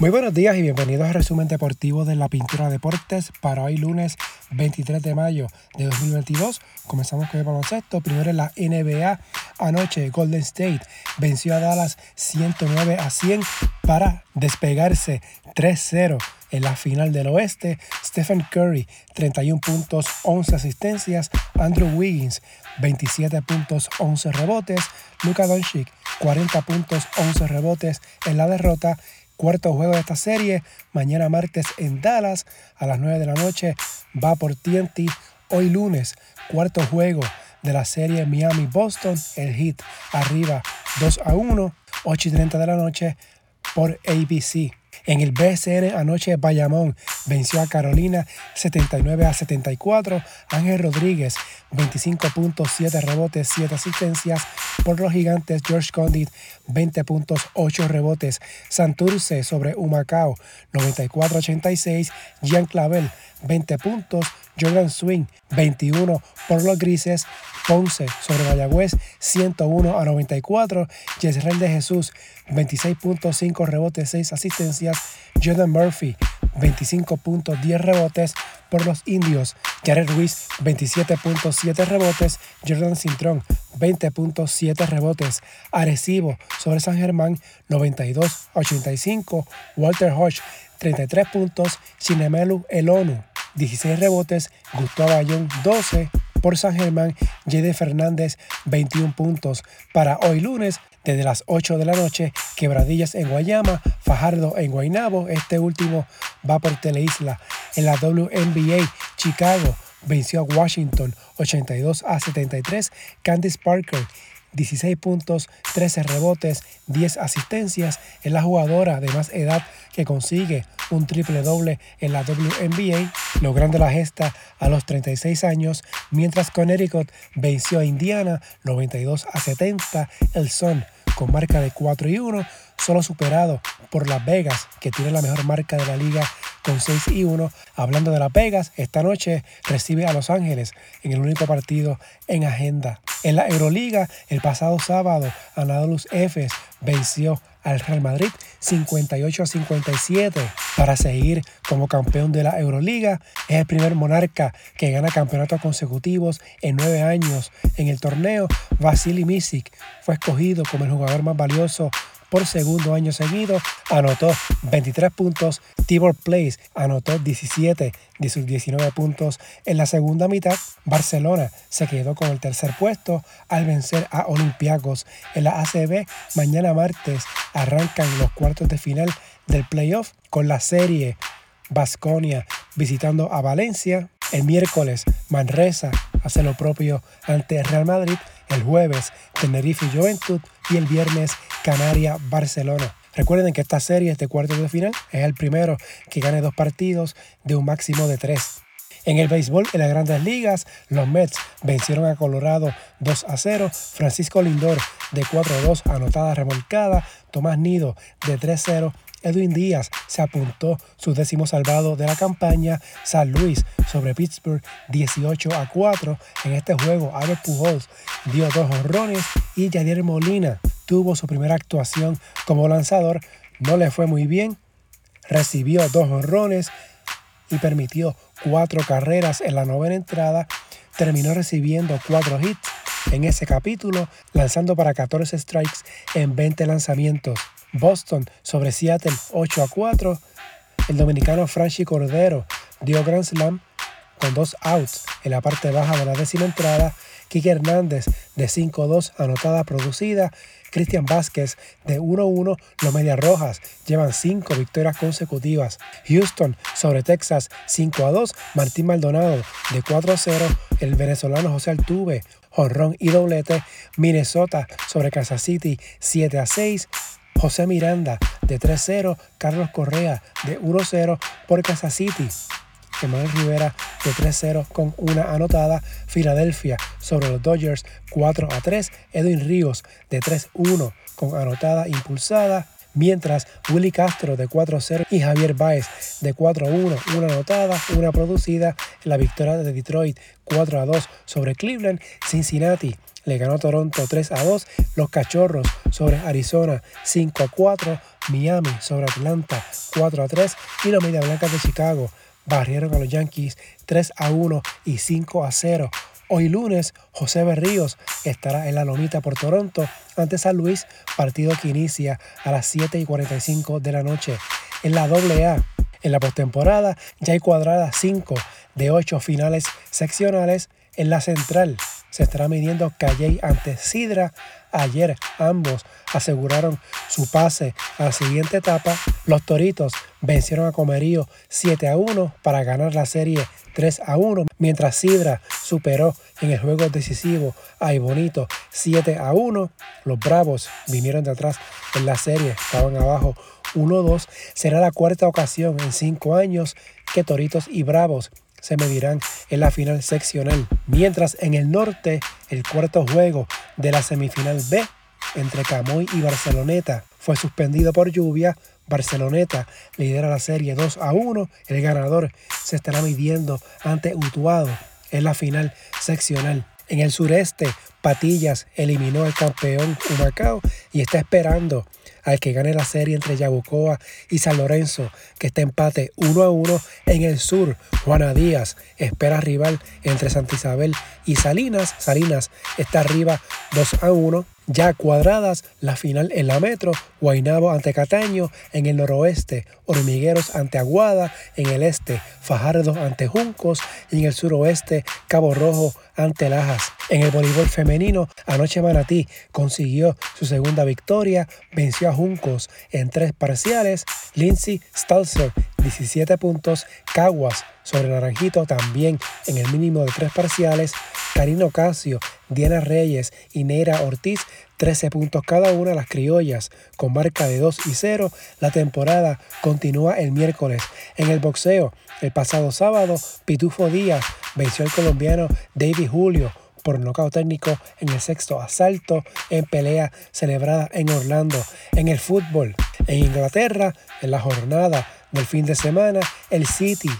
Muy buenos días y bienvenidos al resumen deportivo de la Pintura Deportes para hoy lunes 23 de mayo de 2022. Comenzamos con el baloncesto. Primero en la NBA. Anoche Golden State venció a Dallas 109 a 100 para despegarse 3-0 en la final del oeste. Stephen Curry 31 puntos, 11 asistencias. Andrew Wiggins 27 puntos, 11 rebotes. Luka Doncic 40 puntos, 11 rebotes en la derrota cuarto juego de esta serie, mañana martes en Dallas a las 9 de la noche, va por TNT. Hoy lunes, cuarto juego de la serie Miami-Boston, el hit arriba 2 a 1, 8 y 30 de la noche por ABC. En el BSN anoche Bayamón venció a Carolina 79 a 74. Ángel Rodríguez 25 puntos, 7 rebotes, 7 asistencias. Por los gigantes George Condit 20 puntos, 8 rebotes. Santurce sobre Humacao 94 86. Jean Clavel 20 puntos. Jordan Swing 21 por los grises. Ponce sobre Mayagüez 101 a 94. Yesrel de Jesús 26.5 rebotes, 6 asistencias. Jordan Murphy 25 puntos, 10 rebotes por los indios. Jared Ruiz 27.7 rebotes. Jordan Cintrón 20.7 rebotes. Arecibo sobre San Germán 92 85. Walter Hodge 33 puntos. Chinemelu Elonu 16 rebotes. Gustavo Ayón 12 por San Germán, Jede Fernández 21 puntos. Para hoy lunes, desde las 8 de la noche, Quebradillas en Guayama, Fajardo en Guaynabo, este último va por Teleisla. En la WNBA, Chicago venció a Washington 82 a 73, Candice Parker 16 puntos, 13 rebotes, 10 asistencias. Es la jugadora de más edad que consigue un triple doble en la WNBA, logrando la gesta a los 36 años, mientras Connecticut venció a Indiana 92 a 70. El Son con marca de 4 y 1, solo superado por Las Vegas, que tiene la mejor marca de la liga con 6 y 1. Hablando de Las Vegas, esta noche recibe a Los Ángeles en el único partido en agenda. En la Euroliga, el pasado sábado, Anadolu Efes venció al Real Madrid 58 a 57 para seguir como campeón de la Euroliga. Es el primer monarca que gana campeonatos consecutivos en nueve años en el torneo. Vasily Misic fue escogido como el jugador más valioso por segundo año seguido, anotó 23 puntos. Tibor Place anotó 17 de sus 19 puntos en la segunda mitad. Barcelona se quedó con el tercer puesto al vencer a Olympiacos en la ACB. Mañana martes arrancan los cuartos de final del playoff con la serie Basconia visitando a Valencia. El miércoles Manresa hace lo propio ante Real Madrid. El jueves Tenerife y Juventud y el viernes Canaria-Barcelona. Recuerden que esta serie, este cuarto de final, es el primero que gane dos partidos de un máximo de tres. En el béisbol, en las grandes ligas, los Mets vencieron a Colorado 2 a 0. Francisco Lindor de 4 a 2, anotada remolcada. Tomás Nido de 3 a 0 Edwin Díaz se apuntó su décimo salvado de la campaña. San Luis sobre Pittsburgh 18 a 4. En este juego, Albert Pujols dio dos honrones y Yadier Molina tuvo su primera actuación como lanzador. No le fue muy bien. Recibió dos honrones y permitió cuatro carreras en la novena entrada. Terminó recibiendo cuatro hits en ese capítulo, lanzando para 14 strikes en 20 lanzamientos. Boston sobre Seattle 8 a 4. El dominicano Franchi Cordero dio Grand Slam con dos outs en la parte baja de la décima entrada. Kike Hernández de 5-2 anotada producida. Cristian Vázquez de 1-1. Los Medias Rojas llevan 5 victorias consecutivas. Houston sobre Texas 5-2. Martín Maldonado de 4-0. El venezolano José Altuve, honrón y doblete. Minnesota sobre Kansas City 7-6. José Miranda de 3-0, Carlos Correa de 1-0 por Kansas City. Emanuel Rivera de 3-0 con una anotada. Filadelfia sobre los Dodgers 4-3. Edwin Ríos de 3-1 con anotada impulsada. Mientras Willy Castro de 4-0 y Javier Baez de 4-1, una anotada, una producida. La victoria de Detroit 4-2 sobre Cleveland. Cincinnati le ganó Toronto 3 a 2. Los Cachorros sobre Arizona 5 a 4. Miami sobre Atlanta 4 a 3 y los Media Blancas de Chicago barrieron a los Yankees 3 a 1 y 5 a 0. Hoy lunes, José Berríos estará en la lomita por Toronto ante San Luis, partido que inicia a las 7 y 45 de la noche. En la AA, en la postemporada, ya hay cuadradas 5 de 8 finales seccionales. En la central se estará midiendo Calley ante Sidra. Ayer ambos aseguraron su pase a la siguiente etapa. Los Toritos vencieron a Comerío 7 a 1 para ganar la serie 3 a 1, mientras Sidra superó en el juego decisivo a Ibonito 7 a 1. Los Bravos vinieron de atrás en la serie, estaban abajo 1-2. Será la cuarta ocasión en cinco años que Toritos y Bravos se medirán en la final seccional. Mientras en el norte, el cuarto juego de la semifinal B entre Camoy y Barceloneta fue suspendido por lluvia. Barceloneta lidera la serie 2 a 1. El ganador se estará midiendo ante Utuado en la final seccional. En el sureste, Patillas eliminó al campeón Humacao y está esperando al que gane la serie entre Yabucoa y San Lorenzo, que está empate 1 a 1 en el sur. Juana Díaz espera rival entre Santa Isabel y Salinas. Salinas está arriba 2 a 1. Ya cuadradas la final en la metro, Guainabo ante Cataño en el noroeste, Hormigueros ante Aguada en el este, Fajardo ante Juncos y en el suroeste, Cabo Rojo ante Lajas. En el voleibol femenino, anoche Manatí consiguió su segunda victoria, venció a Juncos en tres parciales, Lindsay Stalzer 17 puntos, Caguas sobre Naranjito también en el mínimo de tres parciales, Karino Casio, Diana Reyes y Neira Ortiz 13 puntos cada una las criollas con marca de 2 y 0. La temporada continúa el miércoles. En el boxeo, el pasado sábado, Pitufo Díaz venció al colombiano David Julio por nocaut técnico en el sexto asalto en pelea celebrada en Orlando. En el fútbol, en Inglaterra, en la jornada del fin de semana, el City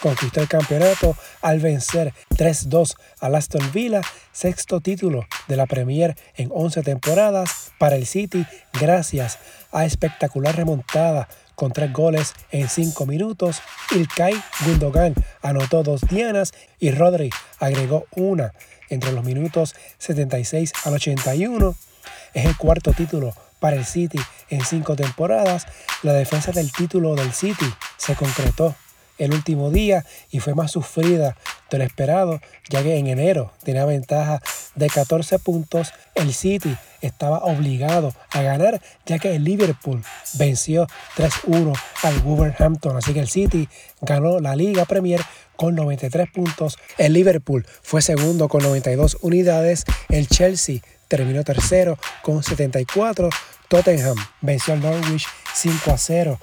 conquistó el campeonato al vencer 3-2 a Aston Villa, sexto título de la Premier en 11 temporadas para el City gracias a espectacular remontada con tres goles en cinco minutos. Ilkay Gundogan anotó dos dianas y Rodri agregó una entre los minutos 76 al 81. Es el cuarto título para el City en cinco temporadas. La defensa del título del City se concretó el último día y fue más sufrida de lo esperado, ya que en enero tenía ventaja de 14 puntos. El City estaba obligado a ganar, ya que el Liverpool venció 3-1 al Wolverhampton. Así que el City ganó la Liga Premier con 93 puntos. El Liverpool fue segundo con 92 unidades. El Chelsea terminó tercero con 74. Tottenham venció al Norwich 5 0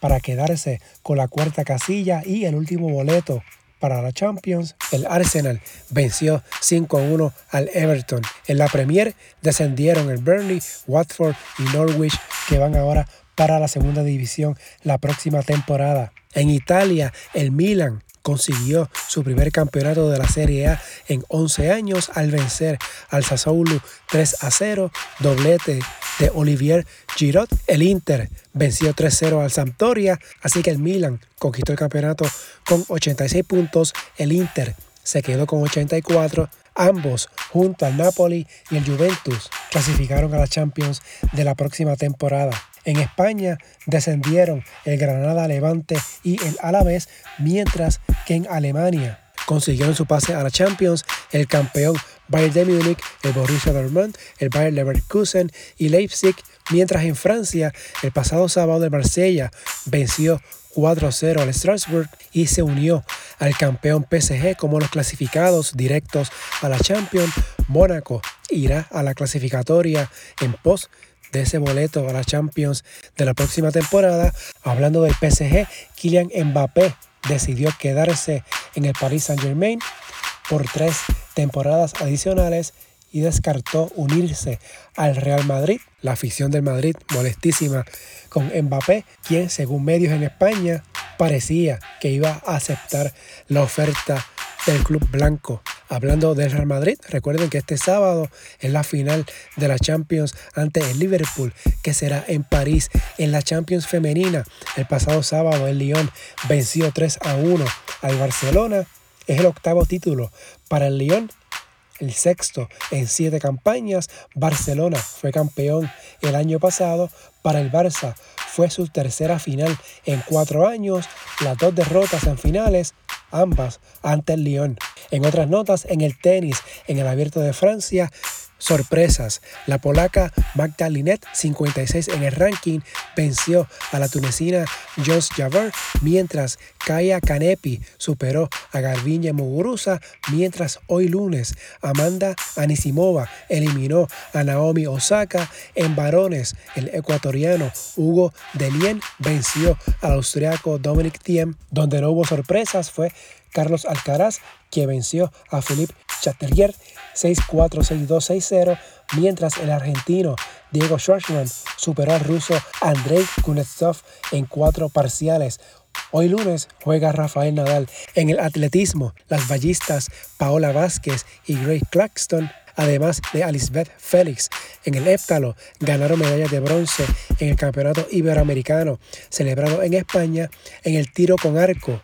para quedarse con la cuarta casilla y el último boleto para la Champions. El Arsenal venció 5-1 al Everton. En la Premier descendieron el Burnley, Watford y Norwich que van ahora para la segunda división la próxima temporada. En Italia, el Milan consiguió su primer campeonato de la Serie A en 11 años al vencer al Sassuolo 3 a 0, doblete de Olivier Giroud. El Inter venció 3-0 al Sampdoria, así que el Milan conquistó el campeonato con 86 puntos. El Inter se quedó con 84. Ambos, junto al Napoli y el Juventus, clasificaron a la Champions de la próxima temporada. En España descendieron el Granada Levante y el Alavés, mientras que en Alemania consiguieron su pase a la Champions el campeón Bayern de Múnich, el Borussia Dortmund, el Bayern Leverkusen y Leipzig, mientras en Francia el pasado sábado el Marsella venció 4-0 al Strasbourg y se unió al campeón PSG como los clasificados directos a la Champions. Mónaco irá a la clasificatoria en pos de ese boleto a la Champions de la próxima temporada. Hablando del PSG, Kylian Mbappé decidió quedarse en el Paris Saint-Germain por tres temporadas adicionales y descartó unirse al Real Madrid. La afición del Madrid molestísima con Mbappé, quien según medios en España parecía que iba a aceptar la oferta del club blanco. Hablando del Real Madrid, recuerden que este sábado es la final de la Champions ante el Liverpool, que será en París en la Champions femenina. El pasado sábado el Lyon venció 3 a 1 al Barcelona. Es el octavo título para el Lyon el sexto en siete campañas. Barcelona fue campeón el año pasado. Para el Barça fue su tercera final en cuatro años. Las dos derrotas en finales, ambas ante el Lyon. En otras notas, en el tenis, en el Abierto de Francia, Sorpresas. La polaca Magda Linet, 56 en el ranking, venció a la tunecina Jos Javert, mientras Kaya Kanepi superó a Garbiñe Muguruza, mientras hoy lunes Amanda Anisimova eliminó a Naomi Osaka en varones. El ecuatoriano Hugo Delien venció al austriaco Dominic Thiem, donde no hubo sorpresas fue Carlos Alcaraz, que venció a Philippe Chatelier 6-4-6-2-6-0, mientras el argentino Diego Schwartzman superó al ruso Andrei Kunetsov en cuatro parciales. Hoy lunes juega Rafael Nadal. En el atletismo, las ballistas Paola Vázquez y Grace Claxton además de Alisbeth Félix. En el héptalo ganaron medallas de bronce en el Campeonato Iberoamericano celebrado en España en el tiro con arco.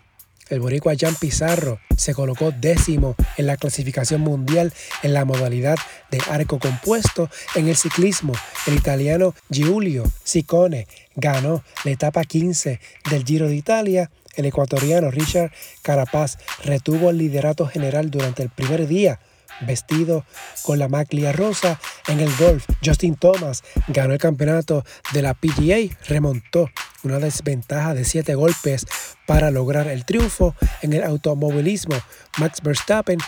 El boricua Jan Pizarro se colocó décimo en la clasificación mundial en la modalidad de arco compuesto en el ciclismo. El italiano Giulio Ciccone ganó la etapa 15 del Giro de Italia. El ecuatoriano Richard Carapaz retuvo el liderato general durante el primer día vestido con la maglia rosa en el golf. Justin Thomas ganó el campeonato de la PGA, remontó una desventaja de siete golpes para lograr el triunfo en el automovilismo. Max Verstappen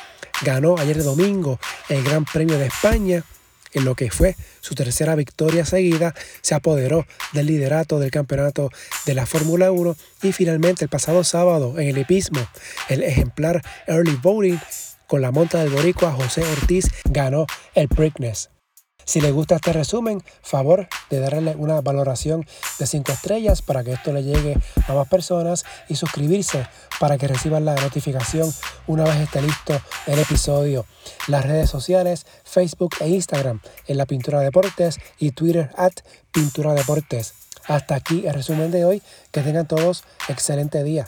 ganó ayer domingo el Gran Premio de España. En lo que fue su tercera victoria seguida, se apoderó del liderato del campeonato de la Fórmula 1 y finalmente el pasado sábado en el hipismo, el ejemplar Early Voting con la monta del boricua José Ortiz ganó el Preakness. Si les gusta este resumen, favor de darle una valoración de 5 estrellas para que esto le llegue a más personas y suscribirse para que reciban la notificación una vez esté listo el episodio. Las redes sociales, Facebook e Instagram en la Pintura Deportes y Twitter at Pintura Deportes. Hasta aquí el resumen de hoy. Que tengan todos excelente día.